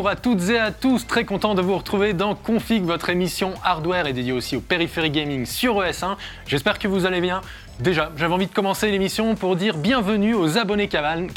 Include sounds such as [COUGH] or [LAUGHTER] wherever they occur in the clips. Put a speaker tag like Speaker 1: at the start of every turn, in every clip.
Speaker 1: Bonjour à toutes et à tous, très content de vous retrouver dans Config, votre émission hardware et dédiée aussi au périphérique gaming sur ES1. J'espère que vous allez bien. Déjà, j'avais envie de commencer l'émission pour dire bienvenue aux abonnés Canal,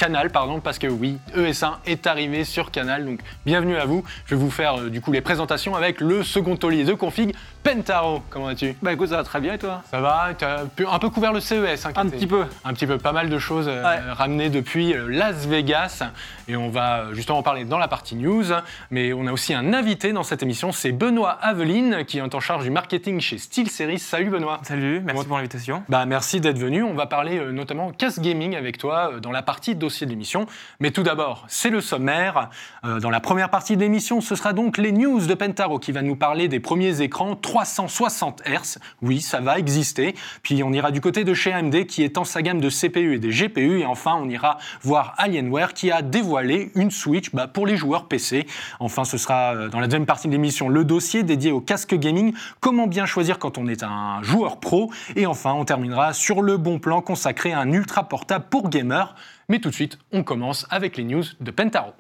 Speaker 1: parce que oui, ES1 est arrivé sur Canal, donc bienvenue à vous. Je vais vous faire euh, du coup les présentations avec le second taulier de config, Pentaro. Comment vas-tu?
Speaker 2: Bah écoute, ça va très bien et toi?
Speaker 1: Ça va Tu as un peu couvert le CES. hein,
Speaker 2: Un petit peu.
Speaker 1: Un petit peu, pas mal de choses euh,
Speaker 2: Ouais.
Speaker 1: ramenées depuis euh, Las Vegas. Et on va euh, justement en parler dans la partie news. Mais on a aussi un invité dans cette émission, c'est Benoît Aveline, qui est en charge du marketing chez SteelSeries. Salut Benoît
Speaker 3: Salut, merci pour l'invitation.
Speaker 1: bah, merci d'être venu. On va parler euh, notamment casse gaming avec toi euh, dans la partie dossier de l'émission. Mais tout d'abord, c'est le sommaire. Dans la première partie de l'émission, ce sera donc les news de Pentaro qui va nous parler des premiers écrans 360 Hz. Oui, ça va exister. Puis on ira du côté de chez AMD qui étend sa gamme de CPU et des GPU. Et enfin, on ira voir Alienware qui a dévoilé une Switch bah, pour les joueurs PC. Enfin, ce sera euh, dans la deuxième partie de l'émission le dossier dédié au casque gaming. Comment bien choisir quand on est un joueur pro? Et enfin, on terminera sur le bon plan consacré à un ultra portable pour gamers. Mais tout de suite, on commence avec les news de Pentaro.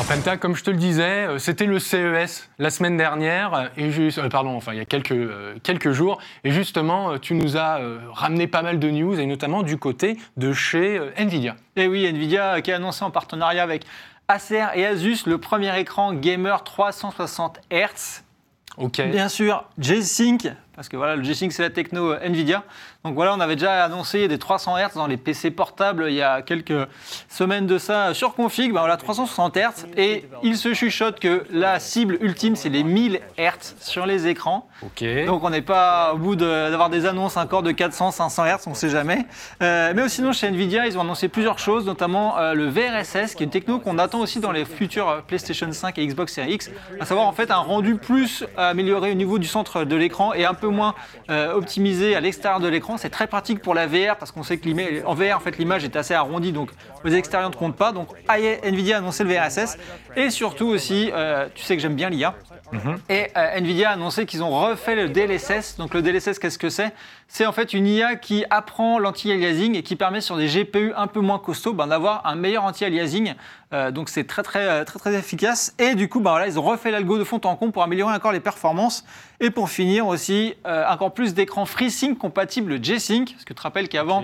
Speaker 1: Alors Penta, comme je te le disais, euh, c'était le CES la semaine dernière, et juste, euh, pardon, enfin il y a quelques, euh, quelques jours, et justement tu nous as euh, ramené pas mal de news, et notamment du côté de chez Nvidia.
Speaker 2: Et oui, Nvidia qui a annoncé en partenariat avec Acer et Asus le premier écran gamer 360 Hz.
Speaker 1: Ok.
Speaker 2: Bien sûr, G-Sync, parce que voilà, le G-Sync c'est la techno euh, Nvidia. Donc voilà, on avait déjà annoncé des 300 Hz dans les PC portables il y a quelques semaines de ça sur config. Ben voilà, 360 Hz. Et il se chuchote que la cible ultime c'est les 1000 Hz sur les écrans.
Speaker 1: Ok.
Speaker 2: Donc on n'est pas au bout de- d'avoir des annonces encore de 400, 500 Hz, on ne sait jamais. Euh, mais sinon chez Nvidia, ils ont annoncé plusieurs choses, notamment euh, le VRSS, qui est une techno qu'on attend aussi dans les futurs euh, PlayStation 5 et Xbox Series X, à savoir en fait un rendu plus amélioré au niveau du centre de l'écran et un peu moins euh, optimisé à l'extérieur de l'écran. C'est très pratique pour la VR parce qu'on sait que l'ima- en VR en fait l'image est assez arrondie, donc aux extérieurs ne comptent pas. Donc Nvidia a annoncé le VRSS et surtout aussi, euh, tu sais que j'aime bien l'IA. Et euh, Nvidia a annoncé qu'ils ont refait le DLSS. Donc le DLSS, qu'est-ce que c'est? C'est en fait une IA qui apprend l'anti-aliasing et qui permet sur des GPU un peu moins costauds ben, d'avoir un meilleur anti-aliasing. Euh, donc c'est très très, très très efficace. Et du coup, ben, voilà, ils ont refait l'algo de fond en comble pour améliorer encore les performances. Et pour finir aussi, euh, encore plus d'écrans FreeSync compatibles G-Sync. Parce que tu te rappelles qu'avant,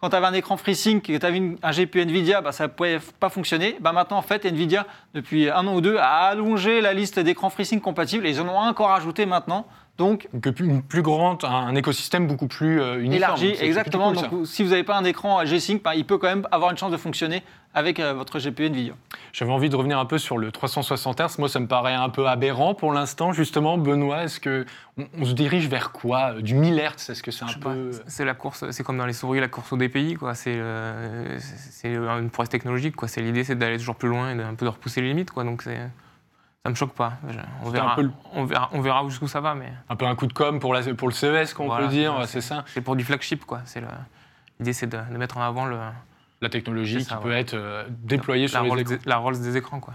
Speaker 2: quand tu avais un écran FreeSync et que tu avais une- un GPU Nvidia, bah, ça ne pouvait pas fonctionner. Bah, maintenant, en fait, Nvidia, depuis un an ou deux, a allongé la liste d'écrans FreeSync compatibles et ils en ont encore ajouté maintenant. Donc,
Speaker 1: une plus grande, un, un écosystème beaucoup plus euh, uniforme.
Speaker 2: élargi, exactement.
Speaker 1: cool,
Speaker 2: Donc, si vous n'avez pas un écran G-Sync, bah, il peut quand même avoir une chance de fonctionner avec euh, votre GPU Nvidia.
Speaker 1: J'avais envie de revenir un peu sur le 360 Hz. Moi, ça me paraît un peu aberrant pour l'instant. Justement, Benoît, est-ce que on, on se dirige vers quoi Euh, Du 1000 Hz? Est-ce que c'est un peu
Speaker 3: C'est la course, c'est comme dans les souris, la course au DPI, quoi. C'est euh, une prouesse technologique, quoi. C'est l'idée, c'est d'aller toujours plus loin et d'un peu de repousser les limites, quoi. Donc c'est, ça me choque pas. On verra,
Speaker 1: le-
Speaker 3: on verra, on verra jusqu'où ça va, mais
Speaker 1: un peu un coup de com pour, la, pour le CES, qu'on
Speaker 3: Voilà,
Speaker 1: peut dire,
Speaker 3: c'est-
Speaker 1: c'est ça
Speaker 3: c'est pour du flagship, quoi. C'est le- l'idée, c'est de, de mettre en avant le,
Speaker 1: La technologie
Speaker 3: ça,
Speaker 1: qui peut être euh, déployée sur
Speaker 3: la,
Speaker 1: les
Speaker 3: Rolls
Speaker 1: écrans.
Speaker 3: des, la Rolls des écrans, quoi.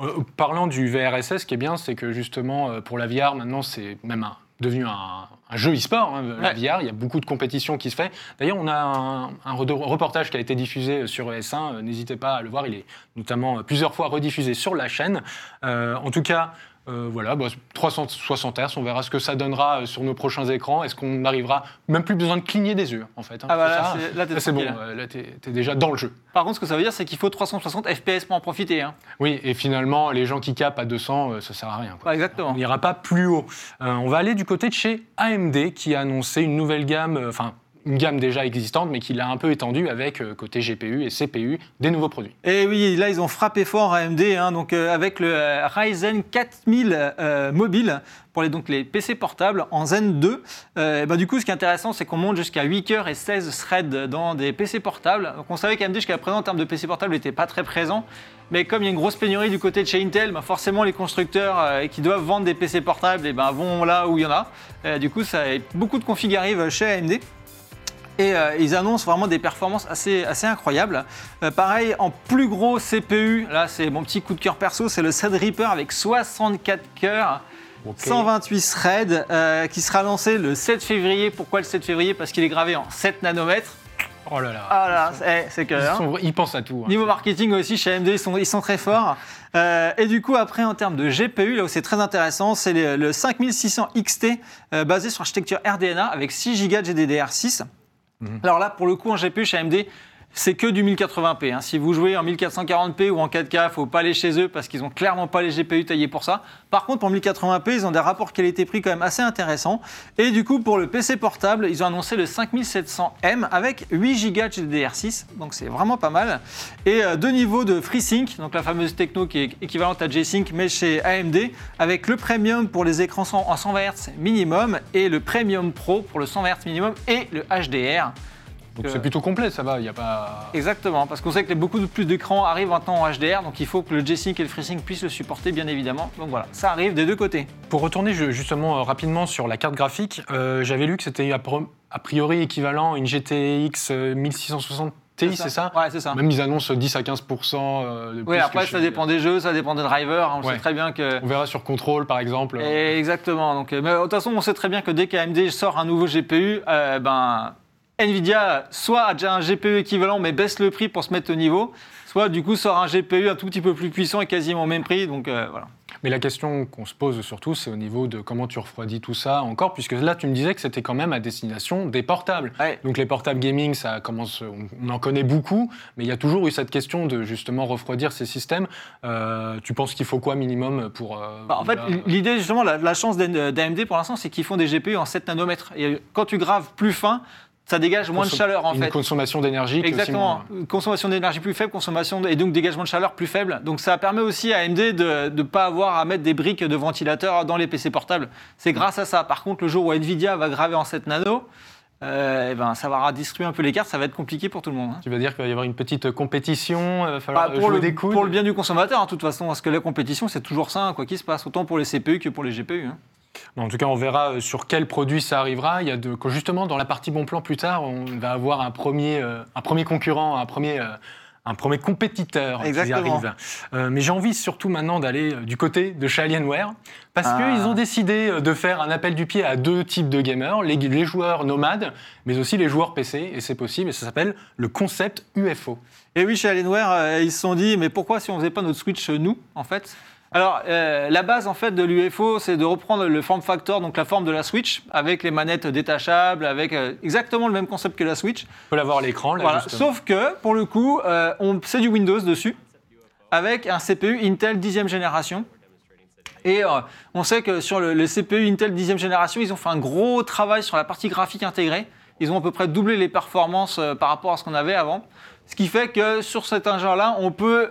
Speaker 1: Euh, parlant du VRSS, ce qui est bien, c'est que justement, euh, pour la VR, maintenant, c'est même un- devenu un, un jeu e-sport, hein,
Speaker 2: Ouais.
Speaker 1: VR. Il y a beaucoup de compétitions qui se fait. D'ailleurs, on a un, un re- reportage qui a été diffusé sur ES1. euh, N'hésitez pas à le voir. Il est notamment euh, plusieurs fois rediffusé sur la chaîne. Euh, en tout cas, euh, voilà, bah, 360 Hz, on verra ce que ça donnera euh, sur nos prochains écrans. Est-ce qu'on arrivera même plus besoin de cligner des yeux, en fait. hein,
Speaker 2: Ah bah
Speaker 1: c'est
Speaker 2: là,
Speaker 1: ça.
Speaker 2: c'est- Là,
Speaker 1: bon. euh, Là, t'es déjà dans le jeu.
Speaker 2: Par contre, ce que ça veut dire, c'est qu'il faut 360 FPS pour en profiter. hein.
Speaker 1: Oui, et finalement, les gens qui capent à 200, euh, ça sert à rien. quoi.
Speaker 2: Exactement.
Speaker 1: On n'ira pas plus haut. Euh, on va aller du côté de chez AMD qui a annoncé une nouvelle gamme, enfin une gamme déjà existante, mais qui l'a un peu étendue avec euh, côté GPU et CPU des nouveaux produits.
Speaker 2: Et oui, là, ils ont frappé fort AMD, hein, donc, euh, avec le euh, Ryzen 4000 euh, mobile pour les, donc, les PC portables en Zen 2. Euh, et ben, du coup, ce qui est intéressant, c'est qu'on monte jusqu'à 8 cœurs et 16 threads dans des PC portables. Donc, on savait qu'AMD, jusqu'à présent, en termes de PC portables, n'était pas très présent. Mais comme il y a une grosse pénurie du côté de chez Intel, ben, forcément, les constructeurs qui doivent vendre des PC portables et ben, vont là où il y en a. Du coup, ça, beaucoup de configs arrivent chez AMD. Et euh, ils annoncent vraiment des performances assez, assez incroyables. Euh, pareil, en plus gros CPU, là c'est mon petit coup de cœur perso, c'est le Threadripper avec 64 cœurs. 128 threads euh, qui sera lancé le 7 février. Pourquoi le 7 février? Parce qu'il est gravé en 7 nanomètres.
Speaker 1: Oh là là.
Speaker 2: Ah là, c'est c'est que.
Speaker 1: Ils,
Speaker 2: hein.
Speaker 1: sont- ils pensent à tout. hein.
Speaker 2: Niveau marketing aussi, chez AMD, ils sont, ils sont très forts. Euh, et du coup, après, en termes de GPU, là où c'est très intéressant, c'est le, le 5600 XT euh, basé sur architecture RDNA avec 6 Go de GDDR6. Alors là, pour le coup, en GPU chez AMD, c'est que du 1080p. hein. Si vous jouez en 1440p ou en 4K, faut pas aller chez eux parce qu'ils ont clairement pas les GPU taillés pour ça. Par contre, pour 1080p, ils ont des rapports qualité-prix quand même assez intéressants. Et du coup, pour le PC portable, ils ont annoncé le 5700M avec 8 Go de GDDR6. Donc c'est vraiment pas mal. Et euh, deux niveaux de FreeSync, donc la fameuse techno qui est équivalente à G-Sync, mais chez AMD, avec le Premium pour les écrans en 120 Hz minimum et le Premium Pro pour le 120 Hz minimum et le HDR.
Speaker 1: Donc c'est plutôt complet, ça va. Il y a pas.
Speaker 2: Exactement, parce qu'on sait que beaucoup de plus d'écrans arrivent maintenant en HDR, donc il faut que le G-Sync et le FreeSync puissent le supporter, bien évidemment. Donc voilà, ça arrive des deux côtés.
Speaker 1: Pour retourner ju- justement euh, rapidement sur la carte graphique, euh, j'avais lu que c'était a priori équivalent à une GTX euh, 1660 Ti, c'est ça
Speaker 2: Ouais, c'est ça.
Speaker 1: Même ils annoncent 10 à 15 euh, de plus
Speaker 2: Oui, après, ça dépend des jeux, ça dépend des drivers. hein, On
Speaker 1: Ouais.
Speaker 2: sait très bien que.
Speaker 1: On verra sur Control par exemple.
Speaker 2: Et exactement. Donc, euh, mais de toute façon, on sait très bien que dès qu'AMD sort un nouveau GPU, euh, ben, Nvidia soit a déjà un GPU équivalent mais baisse le prix pour se mettre au niveau, soit du coup sort un GPU un tout petit peu plus puissant et quasiment au même prix. Donc euh, voilà.
Speaker 1: Mais la question qu'on se pose surtout, c'est au niveau de comment tu refroidis tout ça encore, puisque là, tu me disais que c'était quand même à destination des portables.
Speaker 2: Ouais.
Speaker 1: Donc les portables gaming, ça commence, on, en connaît beaucoup, mais il y a toujours eu cette question de justement refroidir ces systèmes. Euh, tu penses qu'il faut quoi minimum pour euh,
Speaker 2: Bah, en fait, l'idée, justement, la, la chance d'AMD pour l'instant, c'est qu'ils font des GPU en 7 nanomètres. Et quand tu graves plus fin, ça dégage moins de chaleur, en
Speaker 1: une
Speaker 2: fait.
Speaker 1: consommation d'énergie
Speaker 2: Exactement.
Speaker 1: moins-
Speaker 2: Consommation d'énergie plus faible, consommation de- et donc dégagement de chaleur plus faible. Donc ça permet aussi à AMD de ne pas avoir à mettre des briques de ventilateur dans les PC portables. C'est grâce à ça. Par contre, le jour où Nvidia va graver en 7 nano, euh, eh ben, ça va redistribuer un peu les cartes, ça va être compliqué pour tout le monde. hein.
Speaker 1: Tu vas dire qu'il va y avoir une petite compétition, il va falloir
Speaker 2: Bah, pour,
Speaker 1: jouer
Speaker 2: le,
Speaker 1: des coudes.
Speaker 2: pour le bien du consommateur, hein, de toute façon, parce que la compétition, c'est toujours ça, hein, quoi qu'il se passe, autant pour les CPU que pour les GPU.
Speaker 1: En tout cas, on verra euh, sur quel produit ça arrivera. Il y a de, que justement, dans la partie bon plan plus tard, on va avoir un premier, euh, un premier concurrent, un premier, euh, un premier compétiteur qui arrive. Euh, mais j'ai envie surtout maintenant d'aller du côté de chez Alienware, parce
Speaker 2: Ah.
Speaker 1: qu'ils ont décidé de faire un appel du pied à deux types de gamers, les, les joueurs nomades, mais aussi les joueurs PC, et c'est possible, et ça s'appelle le concept UFO.
Speaker 2: Et oui, chez Alienware, ils se sont dit, mais pourquoi si on faisait pas notre Switch nous, en fait? Alors, euh, la base en fait de l'UFO, c'est de reprendre le form factor, donc la forme de la Switch, avec les manettes détachables, avec euh, exactement le même concept que la Switch.
Speaker 1: On peut l'avoir à l'écran, là,
Speaker 2: Voilà. Sauf que, pour le coup, euh, on- c'est du Windows dessus, avec un CPU Intel 10e génération. Et on sait que sur le, le CPU Intel 10e génération, ils ont fait un gros travail sur la partie graphique intégrée. Ils ont à peu près doublé les performances par rapport à ce qu'on avait avant. Ce qui fait que sur cet engin-là, on peut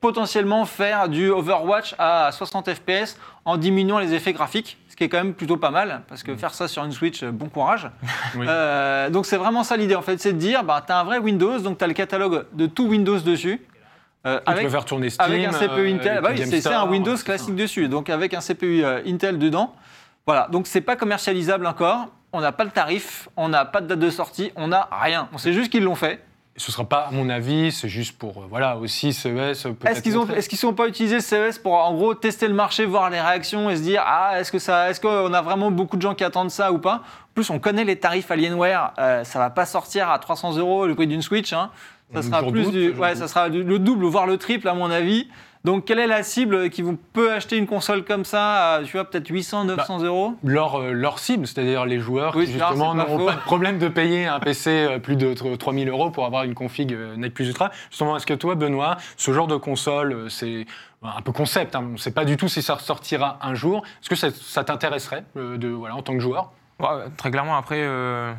Speaker 2: potentiellement faire du Overwatch à 60 FPS en diminuant les effets graphiques, ce qui est quand même plutôt pas mal, parce que faire ça sur une Switch, euh, bon courage. [LAUGHS]
Speaker 1: Oui.
Speaker 2: Euh, donc c'est vraiment ça l'idée en fait, c'est de dire, bah, tu as un vrai Windows, donc tu as le catalogue de tout Windows dessus. euh,
Speaker 1: Tu
Speaker 2: avec,
Speaker 1: peux faire tourner Steam.
Speaker 2: avec un CPU
Speaker 1: euh,
Speaker 2: Intel,
Speaker 1: et
Speaker 2: bah oui, c'est un Windows
Speaker 1: c'est ça.
Speaker 2: classique dessus, donc avec un CPU Intel dedans. Voilà, donc c'est pas commercialisable encore, on n'a pas le tarif, on n'a pas de date de sortie, on n'a rien. On sait juste qu'ils l'ont fait.
Speaker 1: Ce sera pas, à mon avis, c'est juste pour, euh, voilà, aussi CES. peut-être
Speaker 2: Est-ce qu'ils est-ce qu'ils sont pas utilisé le CES pour en gros tester le marché, voir les réactions et se dire ah est-ce que ça, est-ce qu'on a vraiment beaucoup de gens qui attendent ça ou pas? En plus, on connaît les tarifs Alienware, euh, ça va pas sortir à 300 euros le prix d'une Switch. hein. Ça sera plus
Speaker 1: doute,
Speaker 2: du, ouais, ça sera le double voire le triple à mon avis. Donc quelle est la cible qui vous peut acheter une console comme ça, à, tu vois peut-être 800, 900 euros?
Speaker 1: leur, euh, leur cible, c'est-à-dire les joueurs
Speaker 2: Oui,
Speaker 1: qui justement
Speaker 2: pas
Speaker 1: n'auront pas de problème de payer un PC euh, plus de tr- 3000 euros pour avoir une config euh, Net Plus Ultra. Justement, est-ce que toi, Benoît, ce genre de console, c'est un peu concept, hein, on ne sait pas du tout si ça ressortira un jour. Est-ce que ça, ça t'intéresserait euh, de, voilà, en tant que joueur?
Speaker 3: Ouais, très clairement, après, euh,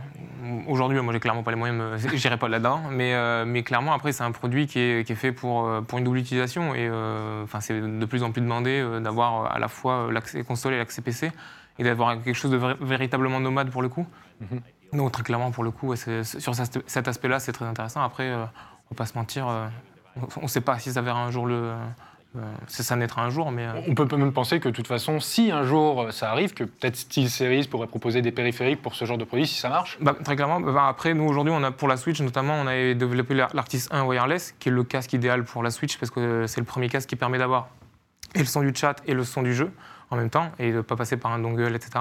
Speaker 3: aujourd'hui, moi, j'ai clairement pas les moyens, j'irai [LAUGHS] pas là-dedans, mais, euh, mais clairement, après, c'est un produit qui est, qui est fait pour, euh, pour une double utilisation, et euh, c'est de plus en plus demandé d'avoir à la fois l'accès console et l'accès PC, et d'avoir quelque chose de véritablement nomade pour le coup.
Speaker 1: Mhm.
Speaker 3: Donc, très clairement, pour le coup, ouais, sur cet aspect-là, c'est très intéressant. Après, on va pas se mentir, on ne sait pas si ça verra un jour le. Euh, ça naîtra un jour, mais. euh,
Speaker 1: On peut même penser que de toute façon, si un jour euh, ça arrive, que peut-être SteelSeries pourrait proposer des périphériques pour ce genre de produit si ça marche.
Speaker 3: Bah, très clairement, bah, après, nous aujourd'hui, on a pour la Switch notamment, on a développé l'Ar- l'Artis 1 wireless, qui est le casque idéal pour la Switch parce que c'est le premier casque qui permet d'avoir et le son du chat et le son du jeu en même temps et de ne pas passer par un dongle, etc.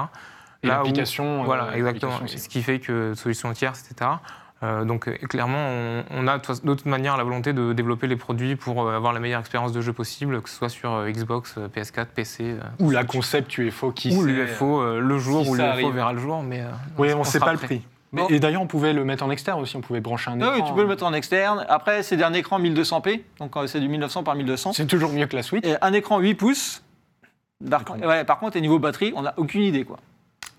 Speaker 1: Et l'application. euh,
Speaker 3: Voilà, exactement. Ce qui fait que solution tierce, etc. Euh, donc euh, clairement, on, on a de toute- manière la volonté de développer les produits pour euh, avoir la meilleure expérience de jeu possible, que ce soit sur Xbox, euh, PS4, PC.
Speaker 1: Ou la concept UFO qui
Speaker 3: ou l'UFO euh, le jour
Speaker 1: si
Speaker 3: où
Speaker 1: ça
Speaker 3: l'UFO verra le jour, mais euh,
Speaker 1: Oui, on ne sait pas le prix. Mais-
Speaker 2: Bon.
Speaker 1: Et d'ailleurs, on pouvait le mettre en externe aussi, on pouvait brancher un
Speaker 2: Ah
Speaker 1: écran.
Speaker 2: oui, tu peux le mettre en externe. Après, c'est un écran 1200p, donc c'est du 1900 par 1200.
Speaker 1: C'est toujours mieux que la Switch.
Speaker 2: Et un écran 8 pouces. Par, ouais, par contre, et niveau batterie, on n'a aucune idée. quoi.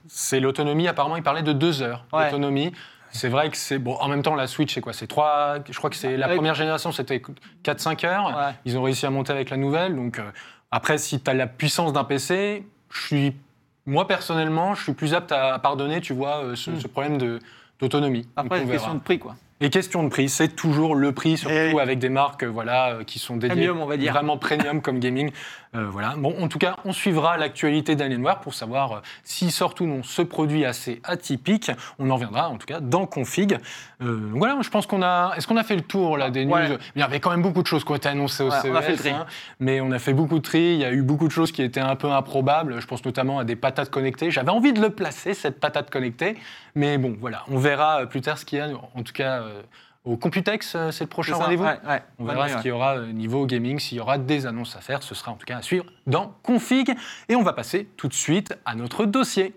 Speaker 1: C'est l'autonomie, apparemment, il parlait de deux heures
Speaker 2: Ouais.
Speaker 1: d'autonomie. C'est vrai que c'est. Bon, en même temps, la Switch, c'est quoi? C'est trois. Je crois que c'est la première génération, c'était 4-5 heures.
Speaker 2: Ouais.
Speaker 1: Ils ont réussi à monter avec la nouvelle. Donc, euh, après, si tu as la puissance d'un PC, je suis. Moi, personnellement, je suis plus apte à pardonner, tu vois, euh, ce,
Speaker 2: Hmm.
Speaker 1: ce problème d'autonomie.
Speaker 2: Après,
Speaker 1: on
Speaker 2: question de prix. quoi.
Speaker 1: Et question de prix, c'est toujours le prix, surtout
Speaker 2: Eh oui.
Speaker 1: avec des marques euh, voilà, qui sont dédiées
Speaker 2: Premium, on va dire.
Speaker 1: vraiment premium comme gaming. Euh, voilà. Bon, en tout cas, on suivra l'actualité d'Alienware pour savoir euh, s'il sort ou non ce produit assez atypique. On en reviendra en tout cas dans Config. Euh, donc voilà, je pense qu'on a. Est-ce qu'on a fait le tour là des news?
Speaker 2: Ouais.
Speaker 1: Il y avait quand même beaucoup de choses qui ont été annoncées au
Speaker 2: Ouais,
Speaker 1: CES.
Speaker 2: on a fait le tri.
Speaker 1: hein, mais on a fait beaucoup de tri. Il y a eu beaucoup de choses qui étaient un peu improbables. Je pense notamment à des patates connectées. J'avais envie de le placer cette patate connectée, mais bon, voilà, on verra plus tard ce qu'il y a. En tout cas. euh, au Computex, euh, c'est le prochain rendez-vous
Speaker 2: ouais, ouais.
Speaker 1: on verra ce qu'il y aura euh, niveau gaming, s'il y aura des annonces à faire. Ce sera en tout cas à suivre dans Config. Et on va passer tout de suite à notre dossier.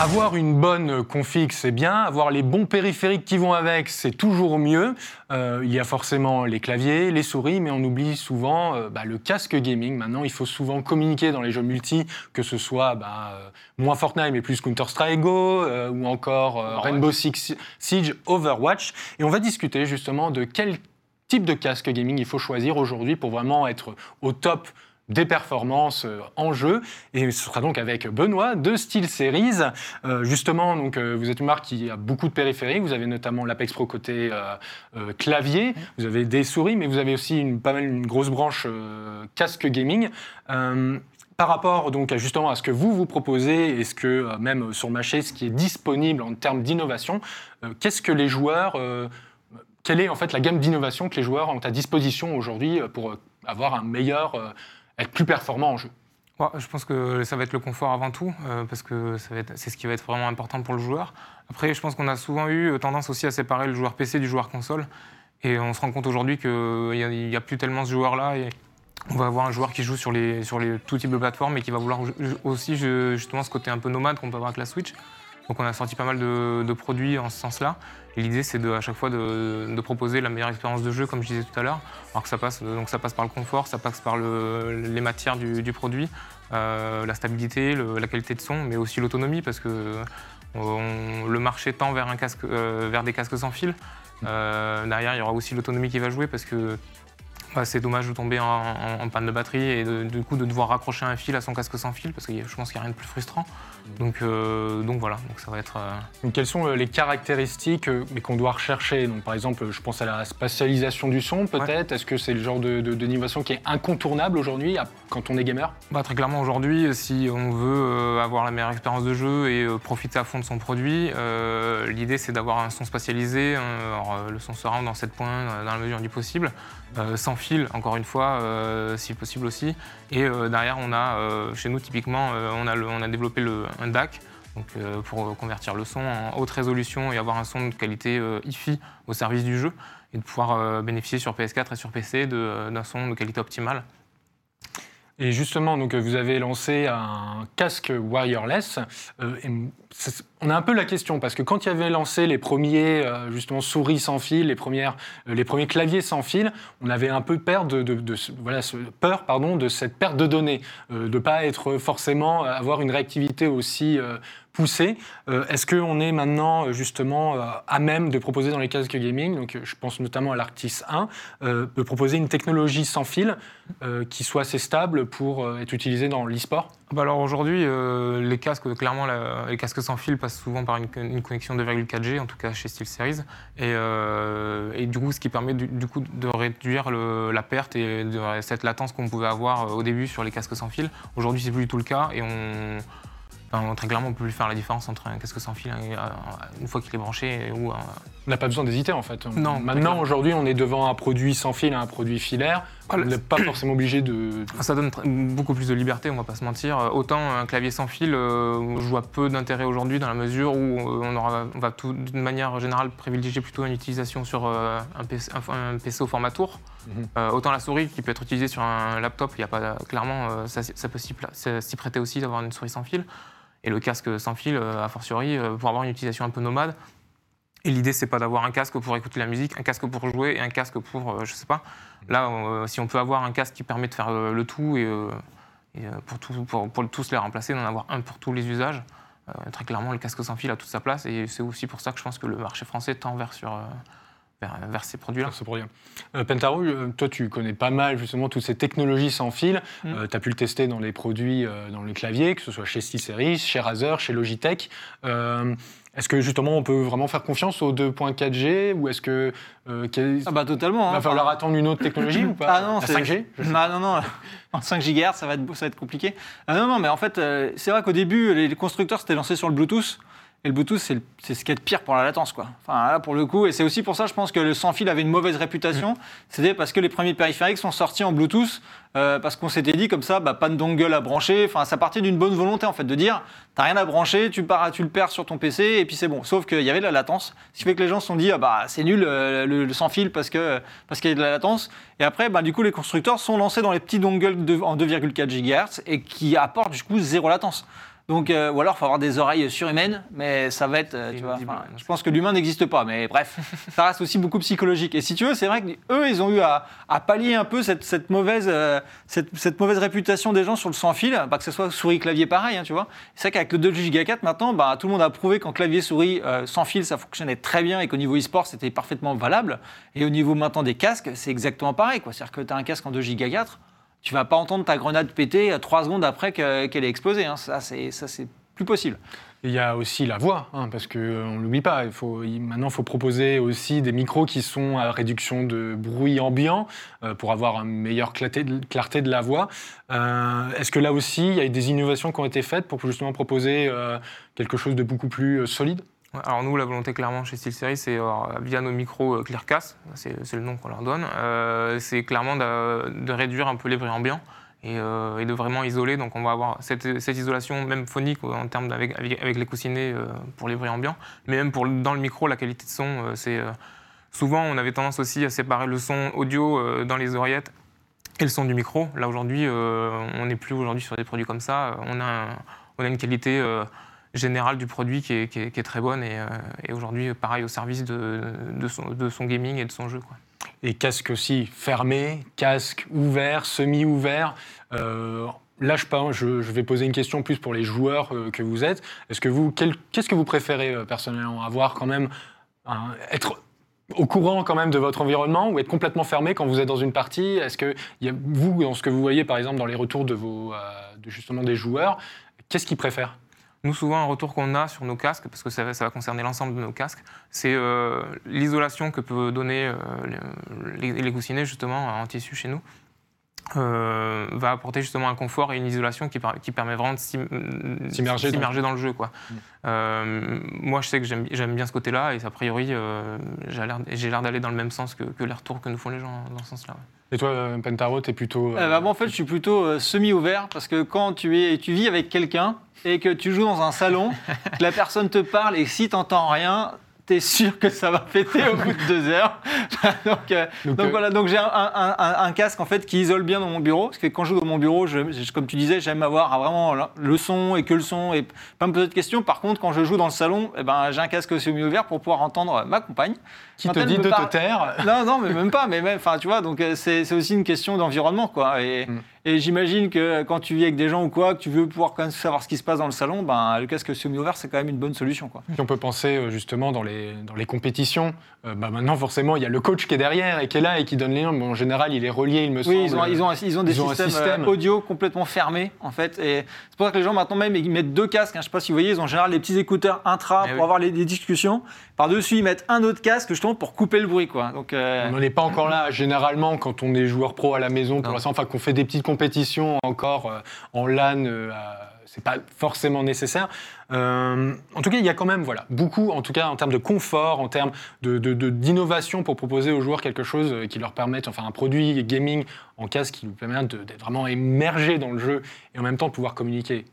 Speaker 1: Avoir une bonne config, c'est bien. Avoir les bons périphériques qui vont avec, c'est toujours mieux. Euh, il y a forcément les claviers, les souris, mais on oublie souvent euh, bah, le casque gaming. Maintenant, il faut souvent communiquer dans les jeux multi, que ce soit bah, euh, moins Fortnite, mais plus Counter-Strike Go, ou encore. Rainbow Six Siege, Overwatch. Et on va discuter justement de quel type de casque gaming il faut choisir aujourd'hui pour vraiment être au top des performances euh, en jeu. Et ce sera donc avec Benoît de SteelSeries. Euh, justement, donc, euh, vous êtes une marque qui a beaucoup de périphériques. Vous avez notamment l'Apex Pro côté euh, clavier. Vous avez des souris, mais vous avez aussi une, pas mal une grosse branche casque gaming. Par rapport donc à, justement à ce que vous vous proposez et ce que même sur le marché, ce qui est disponible en termes d'innovation, euh, qu'est-ce que les joueurs, euh, quelle est en fait la gamme d'innovation que les joueurs ont à disposition aujourd'hui pour avoir un meilleur, euh, être plus performant en jeu
Speaker 3: je pense que ça va être le confort avant tout, euh, parce que c'est ce qui va être vraiment important pour le joueur. Après, je pense qu'on a souvent eu tendance aussi à séparer le joueur PC du joueur console. Et on se rend compte aujourd'hui qu'il n'y a, plus tellement ce joueur-là. Et on va avoir un joueur qui joue sur, les, sur les, tout de plateformes et qui va vouloir aussi ju- justement ce côté un peu nomade qu'on peut avoir avec la Switch. Donc on a sorti pas mal de, produits en ce sens-là. L'idée, c'est à chaque fois de, proposer la meilleure expérience de jeu, comme je disais tout à l'heure. Alors que ça passe, donc ça passe par le confort, ça passe par le- les matières du, du produit, euh, la stabilité, la qualité de son, mais aussi l'autonomie, parce que on- le marché tend euh, vers des casques sans fil. Euh, derrière, il y aura aussi l'autonomie qui va jouer, parce que bah, c'est dommage de tomber en, en- en panne de batterie et de- du coup de devoir raccrocher un fil à son casque sans fil, parce que je pense qu'il n'y a rien de plus frustrant. Donc, euh, donc voilà, donc ça va être... euh,
Speaker 1: Donc, quelles sont euh, les caractéristiques qu'on doit rechercher? Donc, Par exemple, je pense à la spatialisation du son, peut-être. Est-ce que c'est le genre de, qui est incontournable aujourd'hui quand on est gamer?
Speaker 3: Bah, très clairement, aujourd'hui, si on veut avoir la meilleure expérience de jeu et profiter à fond de son produit, euh, l'idée c'est d'avoir un son spatialisé. alors, le son surround en 7 points dans la mesure du possible, sans fil, encore une fois, euh, si possible aussi. Et euh, derrière, on a, euh, chez nous typiquement, on, a on a développé le, un DAC. Donc, pour convertir le son en haute résolution et avoir un son de qualité euh, hi-fi au service du jeu et de pouvoir bénéficier sur PS4 et sur PC d'un son de qualité optimale.
Speaker 1: Et justement, donc, vous avez lancé un casque wireless. Euh, on a un peu la question, parce que quand il y avait lancé les premiers euh, justement, souris sans fil, les, premières, euh, les premiers claviers sans fil, on avait un peu peur de, voilà, peur pardon, de cette perte de données, de ne pas être forcément, avoir une réactivité aussi poussée. Euh, Est-ce qu'on est maintenant euh, justement euh, à même de proposer dans les casques gaming, donc je pense notamment à l'Arctis 1, euh, de proposer une technologie sans fil qui soit assez stable pour être utilisée dans l'e-sport?
Speaker 3: Bah alors aujourd'hui, les casques, clairement, la- les casques sans fil passent souvent par une, une connexion 2,4G, en tout cas chez SteelSeries, et, du coup, ce qui permet du, coup de réduire la perte et cette latence qu'on pouvait avoir au début sur les casques sans fil. Aujourd'hui, c'est plus du tout le cas, et on, enfin, très clairement, on peut plus faire la différence entre un casque sans fil euh, une fois qu'il est branché ou un,
Speaker 1: On n'a pas besoin d'hésiter en fait. On-
Speaker 3: Non,
Speaker 1: Maintenant, aujourd'hui, on est devant un produit sans fil et un produit filaire.
Speaker 3: Ah,
Speaker 1: Vous n'êtes pas forcément obligé de. de-
Speaker 3: Ça donne beaucoup plus de liberté, on va pas se mentir. Autant un clavier sans fil, euh, je vois peu d'intérêt aujourd'hui dans la mesure où euh, on, aura, on va d'une manière générale privilégier plutôt une utilisation sur euh, un, PC, un- un PC au format tour.
Speaker 1: Mhm.
Speaker 3: Euh, autant la souris qui peut être utilisée sur un laptop, il y a pas clairement ça, ça peut s'y prêter aussi d'avoir une souris sans fil. Et le casque sans fil, euh, a fortiori, euh, pour avoir une utilisation un peu nomade. Et l'idée, c'est pas d'avoir un casque pour écouter la musique, un casque pour jouer et un casque pour, euh, je sais pas. Là, si on peut avoir un casque qui permet de faire le tout et, pour, pour, tous les remplacer, d'en avoir un pour tous les usages, très clairement, le casque sans fil a toute sa place. Et c'est aussi pour ça que je pense que le marché français tend vers, sur, vers, vers ces produits-là.
Speaker 1: Rien. Euh, Pentaro, euh, toi, tu connais pas mal justement toutes ces technologies sans fil.
Speaker 2: Mm.
Speaker 1: tu as pu le tester dans les produits, euh, dans les claviers, que ce soit chez SteelSeries, chez Razer, chez Logitech. Euh, est-ce que justement on peut vraiment faire confiance aux 2.4G ou est-ce que euh,
Speaker 2: Ah bah totalement.
Speaker 1: il va
Speaker 2: hein.
Speaker 1: falloir attendre une autre technologie ou pas?
Speaker 2: Ah non,
Speaker 1: La
Speaker 2: c'est-
Speaker 1: 5G
Speaker 2: Ah [LAUGHS] non, non, [LAUGHS] en 5 GHz, ça va être, ça va être compliqué. Ah non, non, mais en fait, euh, c'est vrai qu'au début, les, les constructeurs s'étaient lancés sur le Bluetooth. Et le Bluetooth, c'est le- c'est ce qu'il y a de pire pour la latence, quoi. Enfin, là, pour le coup, et c'est aussi pour ça, je pense que le sans-fil avait une mauvaise réputation. C'était parce que les premiers périphériques sont sortis en Bluetooth, euh, parce qu'on s'était dit comme ça, bah, pas de dongle à brancher. Enfin, ça partait d'une bonne volonté, en fait, de dire, t'as rien à brancher, tu, pars, tu le perds sur ton PC, et puis c'est bon. Sauf qu'il y avait de la latence, ce qui fait que les gens se sont dit, ah bah, c'est nul euh, le, le sans-fil parce que parce qu'il y a de la latence. Et après, bah, du coup, les constructeurs sont lancés dans les petits dongles de- en 2,4 GHz et qui apportent du coup zéro latence. Donc, euh, ou alors, il faut avoir des oreilles surhumaines, mais ça va être, euh, tu vois, enfin, je pense que l'humain n'existe pas, mais bref, [LAUGHS] ça reste aussi beaucoup psychologique. Et si tu veux, c'est vrai qu'eux, ils ont eu à, à pallier un peu cette, cette mauvaise, euh, cette, cette mauvaise réputation des gens sur le sans-fil, que ce soit souris-clavier pareil, hein, tu vois. C'est vrai qu'avec le 2 Go 4 maintenant, bah, tout le monde a prouvé qu'en clavier-souris sans fil, ça fonctionnait très bien et qu'au niveau e-sport, c'était parfaitement valable. Et au niveau maintenant des casques, c'est exactement pareil. quoi. C'est-à-dire que tu as un casque en 2 Go 4, tu vas pas entendre ta grenade péter euh, trois secondes après que- qu'elle ait explosé. hein. Ça, c'est plus possible.
Speaker 1: Il y a aussi la voix, hein, parce qu'on ne l'oublie pas. Maintenant, il faut proposer aussi des micros qui sont à réduction de bruit ambiant euh, pour avoir une meilleure clarté de, la voix. Euh, Est-ce que là aussi, il y a des innovations qui ont été faites pour justement proposer euh, quelque chose de beaucoup plus euh, solide?
Speaker 3: Alors nous, la volonté clairement chez SteelSeries, c'est euh, via nos micros euh, Clearcast, c'est le nom qu'on leur donne, euh, c'est clairement de, réduire un peu les bruits ambiants et, de vraiment isoler. Donc on va avoir cette, isolation même phonique en termes avec, avec, avec les coussinets pour les bruits ambiants, mais même pour dans le micro, la qualité de son, c'est souvent on avait tendance aussi à séparer le son audio dans les oreillettes et le son du micro. Là aujourd'hui, on n'est plus aujourd'hui sur des produits comme ça. On a, on a une qualité générale du produit qui est, très bonne et, euh, et aujourd'hui, pareil, au service de, son, gaming et de son jeu.
Speaker 1: Et casque aussi fermé, casque ouvert, semi-ouvert. Euh, je, pense- je, vais poser une question plus pour les joueurs euh, que vous êtes. Est-ce que vous, qu'est-ce que vous préférez euh, personnellement avoir quand même un- être au courant quand même de votre environnement ou être complètement fermé quand vous êtes dans une partie? Est-ce que vous, dans ce que vous voyez par exemple dans les retours de justement des joueurs, qu'est-ce qu'ils préfèrent?
Speaker 3: Nous, souvent, un retour qu'on a sur nos casques, parce que ça, va- ça va concerner l'ensemble de nos casques, c'est euh, l'isolation que peut donner euh, les, coussinets, justement, en tissu chez nous. euh, va apporter justement un confort et une isolation qui, par- qui permet vraiment de s'im-
Speaker 1: S'immerger dans-
Speaker 3: le jeu. Quoi.
Speaker 1: Mm.
Speaker 3: Euh, moi, je sais que j'aime bien ce côté-là et a priori, j'ai l'air j'ai l'air d'aller dans le même sens que, que les retours que nous font les gens dans ce sens-là. ouais.
Speaker 1: Et toi, euh, Pentaro, t'es plutôt. euh,
Speaker 2: bah, moi, en fait, je suis plutôt euh, semi-ouvert parce que quand tu, es, tu vis avec quelqu'un et que tu joues dans un salon, [LAUGHS] que la personne te parle et si tu n'entends rien, tu es sûr que ça va péter au bout de deux heures. [LAUGHS] donc, euh,
Speaker 1: Donc,
Speaker 2: donc
Speaker 1: euh,
Speaker 2: voilà, donc j'ai un, un- un- un casque en fait qui isole bien dans mon bureau. Parce que quand je joue dans mon bureau, je- je- comme tu disais, j'aime avoir vraiment le- son et que le son et pas me poser de questions. Par contre, quand je joue dans le salon, eh ben, j'ai un casque semi-ouvert pour pouvoir entendre ma compagne.
Speaker 1: qui
Speaker 2: quand
Speaker 1: te dit de te taire
Speaker 2: Non, non, mais même pas. Mais même, enfin, tu vois, donc euh, c'est c'est aussi une question d'environnement, quoi. Et,
Speaker 1: Mm.
Speaker 2: Et j'imagine que quand tu vis avec des gens ou quoi, que tu veux pouvoir quand même savoir ce qui se passe dans le salon, ben le casque semi-ouvert, c'est quand même une bonne solution, quoi.
Speaker 1: Si on peut penser euh, justement dans les, dans les compétitions, euh, bah maintenant forcément il y a le coach qui est derrière et qui est là et qui donne les noms. Bon, en général il est relié, il me semble.
Speaker 2: Oui, ils ont, ils, ont, ils ont des
Speaker 1: ils ont un
Speaker 2: systèmes,
Speaker 1: système.
Speaker 2: euh, audio complètement fermés, en fait. Et c'est pour ça que les gens maintenant même ils mettent deux casques. hein. Je sais pas si vous voyez, ils ont en général des petits écouteurs intra
Speaker 3: Eh
Speaker 2: pour
Speaker 3: oui.
Speaker 2: avoir les, des discussions. Par dessus, ils mettent un autre casque justement pour couper le bruit, quoi. Donc euh,
Speaker 1: On n'en est pas encore là. Généralement, quand on est joueur pro à la maison, pour l'instant, enfin qu'on fait des petites compétition encore euh, en LAN, euh, c'est pas forcément nécessaire. Euh, en tout cas, il y a quand même voilà, beaucoup, en tout cas en termes de confort, en termes de- de- de- d'innovation pour proposer aux joueurs quelque chose qui leur permette, enfin un produit gaming en casque qui nous permet de- d'être vraiment immergé dans le jeu et en même temps pouvoir communiquer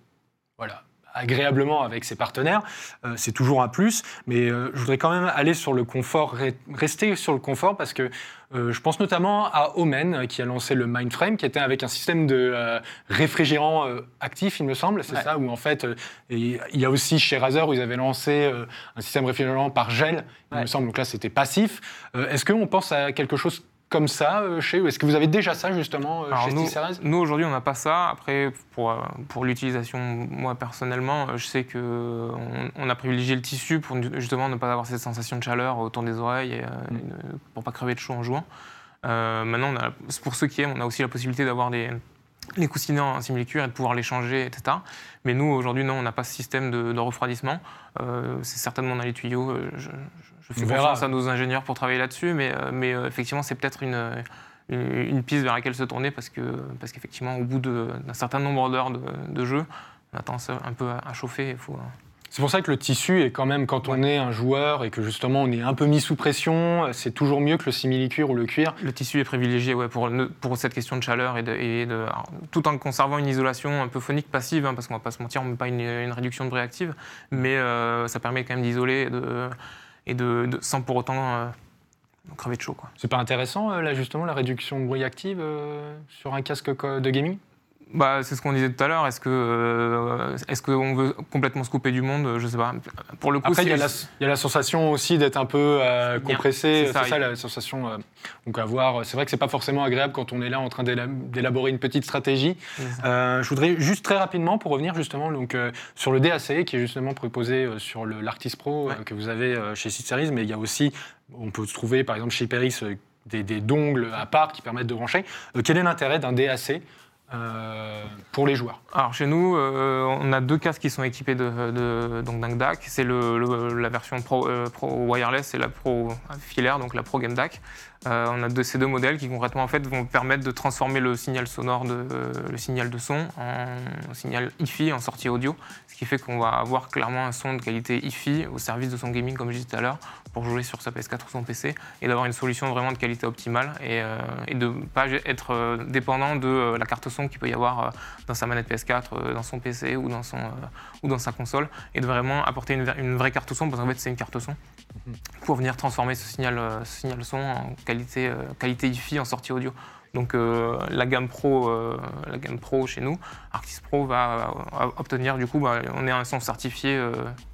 Speaker 1: voilà, agréablement avec ses partenaires. Euh, c'est toujours un plus, mais euh, je voudrais quand même aller sur le confort, re- rester sur le confort parce que euh, je pense notamment à Omen qui a lancé le Mindframe qui était avec un système de euh, réfrigérant euh, actif, il me semble, c'est
Speaker 2: Ouais.
Speaker 1: ça, où en fait, il y a aussi chez Razer où ils avaient lancé un système réfrigérant par gel, il
Speaker 2: Ouais.
Speaker 1: me semble, donc là c'était passif. Est-ce qu'on pense à quelque chose comme ça euh, chez eux Est-ce que vous avez déjà ça justement euh,
Speaker 3: Alors
Speaker 1: chez
Speaker 3: nous, nous aujourd'hui, on n'a pas ça. Après, pour, euh, pour l'utilisation, moi personnellement, je sais que on, on a privilégié le tissu pour justement ne pas avoir cette sensation de chaleur autour des oreilles et,
Speaker 1: Mm.
Speaker 3: et ne- pour pas crever de chaud en jouant. Euh, maintenant, on a, pour ceux qui aiment, on a aussi la possibilité d'avoir des les coussinets en simili-cuir et de pouvoir les changer, etc. Mais nous, aujourd'hui, non, on n'a pas ce système de, de refroidissement. Euh, c'est certainement dans les tuyaux. Je, je- je fais confiance à nos ingénieurs pour travailler là-dessus, mais, euh, mais euh, effectivement, c'est peut-être une, une, une piste vers laquelle se tourner parce que parce qu'effectivement, au bout d'un certain nombre d'heures de, de jeu, on a tendance un peu à, à chauffer. Il faut, euh,
Speaker 1: C'est pour ça que le tissu est quand même, quand on est un joueur et que justement on est un peu mis sous pression, euh, c'est toujours mieux que le simili-cuir ou le cuir.
Speaker 3: Le tissu est privilégié ouais, pour, ne- pour cette question de chaleur et de, et de- alors, tout en conservant une isolation un peu phonique passive, hein, parce qu'on va pas se mentir, on ne met pas une, une réduction de bruit active, mais euh, ça permet quand même d'isoler de, et de, sans pour autant euh, crever de chaud.
Speaker 1: C'est pas intéressant euh, là justement la réduction de bruit active euh, sur un casque de gaming?
Speaker 3: Bah, c'est ce qu'on disait tout à l'heure. Est-ce que euh, est-ce qu'on veut complètement se couper du monde? Je sais pas. Pour le coup,
Speaker 1: Après il y, a la- il y a la sensation aussi d'être un peu euh, compressé,
Speaker 3: c'est ça,
Speaker 1: la sensation. euh, donc avoir, c'est vrai que c'est pas forcément agréable quand on est là en train d'éla- d'élaborer une petite stratégie. Je voudrais juste très rapidement pour revenir justement donc sur le DAC qui est justement proposé sur le l'Artis Pro
Speaker 3: Ouais.
Speaker 1: que vous avez chez Series, mais il y a aussi, on peut se trouver par exemple chez Hyperis euh, des, des dongles à part qui permettent de brancher. Quel est l'intérêt d'un DAC euh, pour les joueurs
Speaker 3: Alors chez nous, euh, on a deux casques qui sont équipés de, de- donc d'un DAC. C'est la version Pro, euh, Pro Wireless et la Pro filaire, donc la Pro Game DAC. Euh, on a deux, ces deux modèles qui concrètement en fait vont permettre de transformer le signal sonore, de, euh, le signal de son en signal hi-fi, en sortie audio, ce qui fait qu'on va avoir clairement un son de qualité hi-fi au service de son gaming, comme je disais tout à l'heure, pour jouer sur sa PS4 ou son PC et d'avoir une solution vraiment de qualité optimale et, euh, et de ne pas être dépendant de la carte son qu'il peut y avoir dans sa manette PS4, euh, dans son PC ou dans, son, ou dans sa console et de vraiment apporter une, vraie- une vraie carte son parce qu'en fait c'est une carte son pour venir transformer ce signal, ce signal son en qualité, euh, qualité hi-fi en sortie audio. Donc euh, la gamme pro, euh, la gamme pro chez nous, Artis Pro va obtenir du coup, bah, on est un son certifié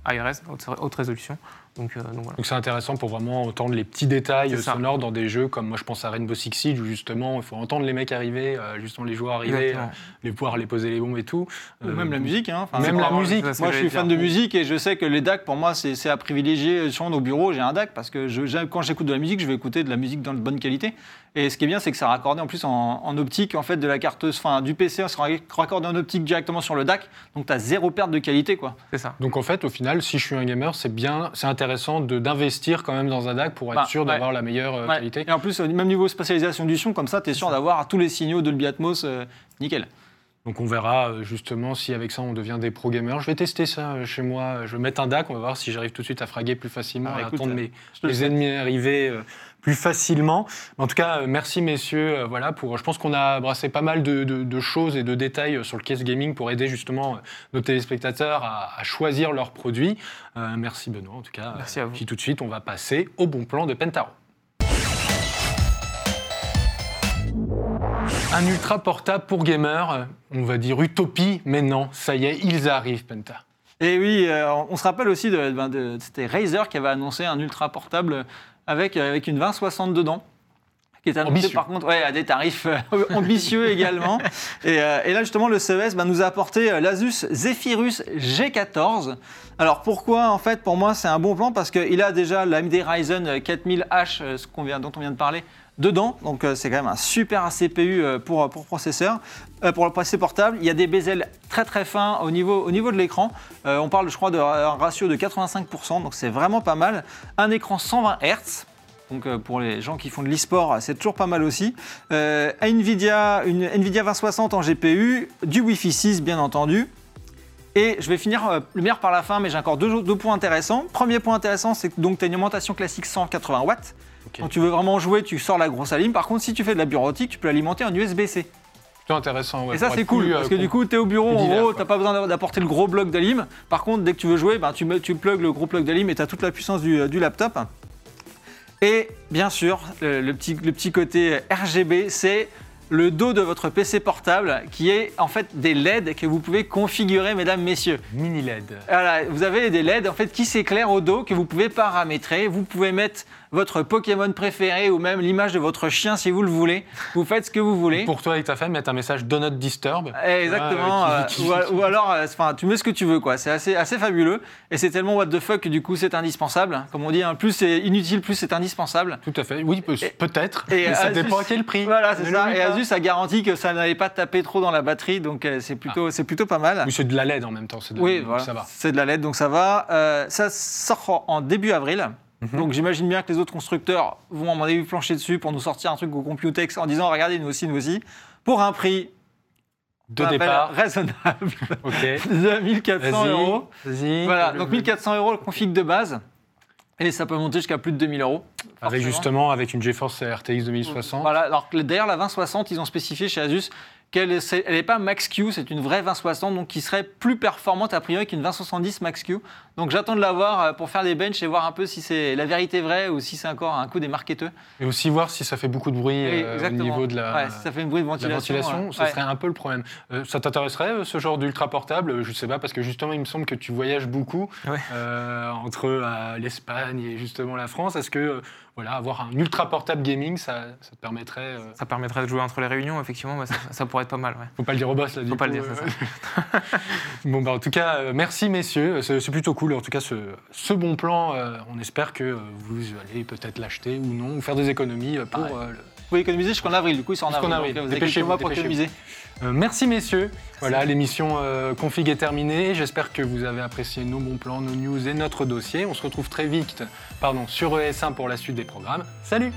Speaker 3: ARS, haute résolution. Donc, euh, donc voilà.
Speaker 1: Donc c'est intéressant pour vraiment entendre les petits détails sonores dans des jeux comme moi je pense à Rainbow Six Siege où justement il faut entendre les mecs arriver, euh, justement les joueurs arriver, euh, les pouvoir les poser les bombes et tout.
Speaker 2: Ou même la musique. Hein. Enfin,
Speaker 1: même la musique.
Speaker 2: Moi, je suis fan de musique et je sais que les DAC, pour moi, c'est c'est à privilégier. Sur au bureau, j'ai un DAC parce que je- quand j'écoute de la musique, je vais écouter de la musique dans de bonne qualité. Et ce qui est bien, c'est que ça raccordé en plus en, en optique, en fait, de la carte, enfin, du PC, ça sera raccordé en optique directement sur le DAC. Donc, tu as zéro perte de qualité, quoi.
Speaker 3: C'est ça.
Speaker 1: Donc en fait au final si je suis un gamer c'est bien, c'est intéressant de- d'investir quand même dans un DAC pour être
Speaker 2: Bah,
Speaker 1: sûr
Speaker 2: ouais.
Speaker 1: d'avoir la meilleure euh,
Speaker 2: Ouais.
Speaker 1: qualité.
Speaker 2: Et en plus, au même niveau spatialisation du son, comme ça, tu es sûr d'avoir tous les signaux Dolby Atmos euh, nickel.
Speaker 1: Donc on verra euh, justement si avec ça on devient des pro gamers. Je vais tester ça chez moi. Je vais mettre un DAC, on va voir si j'arrive tout de suite à fraguer plus facilement,
Speaker 2: Ah,
Speaker 1: à
Speaker 2: écoute,
Speaker 1: attendre mes,
Speaker 2: souhaite.
Speaker 1: ennemis arriver euh, plus facilement. En tout cas, euh, merci messieurs. euh, voilà pour. Je pense qu'on a brassé pas mal de, de- de choses et de détails euh, sur le case gaming pour aider justement nos téléspectateurs à, à choisir leurs produits. Euh, merci Benoît en tout cas.
Speaker 3: Merci à vous.
Speaker 1: Puis tout de suite on va passer au bon plan de Pentaro. Un ultra portable pour gamers, on va dire utopie, mais non, ça y est, ils arrivent, Penta.
Speaker 2: Et oui, euh, on se rappelle aussi de, de- c'était Razer qui avait annoncé un ultra portable avec, euh, avec une 2060 dedans. Qui est annoncé
Speaker 1: Ambitieux.
Speaker 2: par contre ouais, à des tarifs euh, [LAUGHS] ambitieux également. Et, euh, et là justement le CES nous a apporté l'Asus Zephyrus G14. Alors pourquoi en fait pour moi c'est un bon plan? Parce qu'il a déjà l'AMD Ryzen 4000H euh, ce qu'on vient, dont on vient de parler dedans. Donc euh, c'est quand même un super CPU euh, pour, pour processeur. Euh, pour le PC portable, il y a des bezels très très fins au niveau, au niveau de l'écran. Euh, on parle je crois d'un ratio de 85%, donc c'est vraiment pas mal. Un écran 120 Hz. Donc euh, pour les gens qui font de l'e-sport, c'est toujours pas mal aussi. Euh, Nvidia, une Nvidia 2060 en GPU, du Wi-Fi 6 bien entendu. Et je vais finir euh, le meilleur par la fin, mais j'ai encore deux, deux points intéressants. Premier point intéressant, c'est que tu as une alimentation classique 180 watts. Quand tu veux vraiment jouer, tu sors la grosse alim. Par contre, si tu fais de la bureautique, tu peux l'alimenter en USB-C.
Speaker 1: Plutôt intéressant. ouais,
Speaker 2: Et ça, c'est cool,
Speaker 1: plus, euh,
Speaker 2: parce que du coup, tu es au bureau, en
Speaker 1: divers,
Speaker 2: gros, t'as pas besoin d'apporter le gros bloc d'alim. Par contre, dès que tu veux jouer, ben, tu, tu plugs le gros plug d'alim et tu as toute la puissance du, du laptop. Et bien sûr, le, le petit, le petit côté RGB, c'est le dos de votre PC portable qui est en fait des LED que vous pouvez configurer, mesdames, messieurs.
Speaker 1: mini LED.
Speaker 2: Voilà, vous avez des LED en fait qui s'éclairent au dos que vous pouvez paramétrer. Vous pouvez mettre votre Pokémon préféré ou même l'image de votre chien si vous le voulez. Vous faites ce que vous voulez.
Speaker 1: Pour toi et ta femme, mettre un message Do not disturb.
Speaker 2: Eh, Exactement.
Speaker 1: Ah,
Speaker 2: euh,
Speaker 1: qui- qui-
Speaker 2: ou, alors, euh, enfin, tu mets ce que tu veux, quoi. C'est assez, assez fabuleux. Et c'est tellement what the fuck que du coup, c'est indispensable. Comme on dit, hein, plus c'est inutile, plus c'est indispensable.
Speaker 1: Tout à fait. Oui,
Speaker 2: Et-
Speaker 1: peut-être.
Speaker 2: et
Speaker 1: ça
Speaker 2: Asus-
Speaker 1: dépend à quel prix.
Speaker 2: Voilà, c'est ça. Et. Asus a garanti que ça n'allait pas taper trop dans la batterie, donc euh, c'est plutôt, c'est plutôt pas mal.
Speaker 1: Oui, c'est de la LED en même temps. c'est de-
Speaker 2: Oui, voilà.
Speaker 1: Ça va.
Speaker 2: C'est de la LED, donc ça va. Euh, ça sort en début avril.
Speaker 1: Mhm.
Speaker 2: Donc j'imagine bien que les autres constructeurs vont à mon avis plancher dessus pour nous sortir un truc au Computex en disant regardez nous aussi nous aussi pour un prix
Speaker 1: De départ.
Speaker 2: raisonnable [LAUGHS]
Speaker 1: Ok. [LAUGHS]
Speaker 2: de 1400
Speaker 1: Vas-y.
Speaker 2: euros. Voilà, donc 1400 euros le config de base. Et ça peut monter jusqu'à plus de 2000 euros.
Speaker 1: Avec justement avec une GeForce RTX 2060.
Speaker 2: Voilà, alors d'ailleurs la 2060, ils ont spécifié chez Asus qu'elle n'est pas Max Q, c'est une vraie 2060, donc qui serait plus performante a priori qu'une 2070 Max Q. Donc j'attends de la voir euh, pour faire des benches et voir un peu si c'est la vérité vraie ou si c'est encore un coup des marketeux.
Speaker 1: Et aussi voir si ça fait beaucoup de bruit
Speaker 2: Oui,
Speaker 1: euh, au niveau de la,
Speaker 2: Ouais, si ça fait une bruit de
Speaker 1: de la
Speaker 2: ventilation.
Speaker 1: ventilation.
Speaker 2: euh,
Speaker 1: serait un peu le problème. Euh, ça t'intéresserait ce genre d'ultra portable? Je sais pas parce que justement il me semble que tu voyages beaucoup
Speaker 3: Ouais.
Speaker 1: euh, entre euh, l'Espagne et justement la France. Est-ce que voilà avoir un ultra portable gaming ça, ça te permettrait euh,
Speaker 3: Ça permettrait de jouer entre les réunions, effectivement, bah, ça, ça pourrait être pas mal. Ouais.
Speaker 1: Faut pas le dire au boss là. du
Speaker 3: Faut pas
Speaker 1: coup,
Speaker 3: le dire,
Speaker 1: euh. [LAUGHS] bon bah en tout cas euh, merci messieurs, c'est c'est plutôt cool. En tout cas ce, ce bon plan, euh, on espère que vous allez peut-être l'acheter ou non ou faire des économies pour.
Speaker 2: Ah ouais.
Speaker 1: le-
Speaker 2: Vous pouvez économiser jusqu'en avril, du coup, ils sont en avril.
Speaker 1: avril.
Speaker 2: donc, vous avez
Speaker 1: Dépêchez-vous,
Speaker 2: quelques mois pour économiser.
Speaker 1: Euh, merci messieurs. Voilà, l'émission euh, config est terminée. J'espère que vous avez apprécié nos bons plans, nos news et notre dossier. On se retrouve très vite pardon, sur ES1 pour la suite des programmes. Salut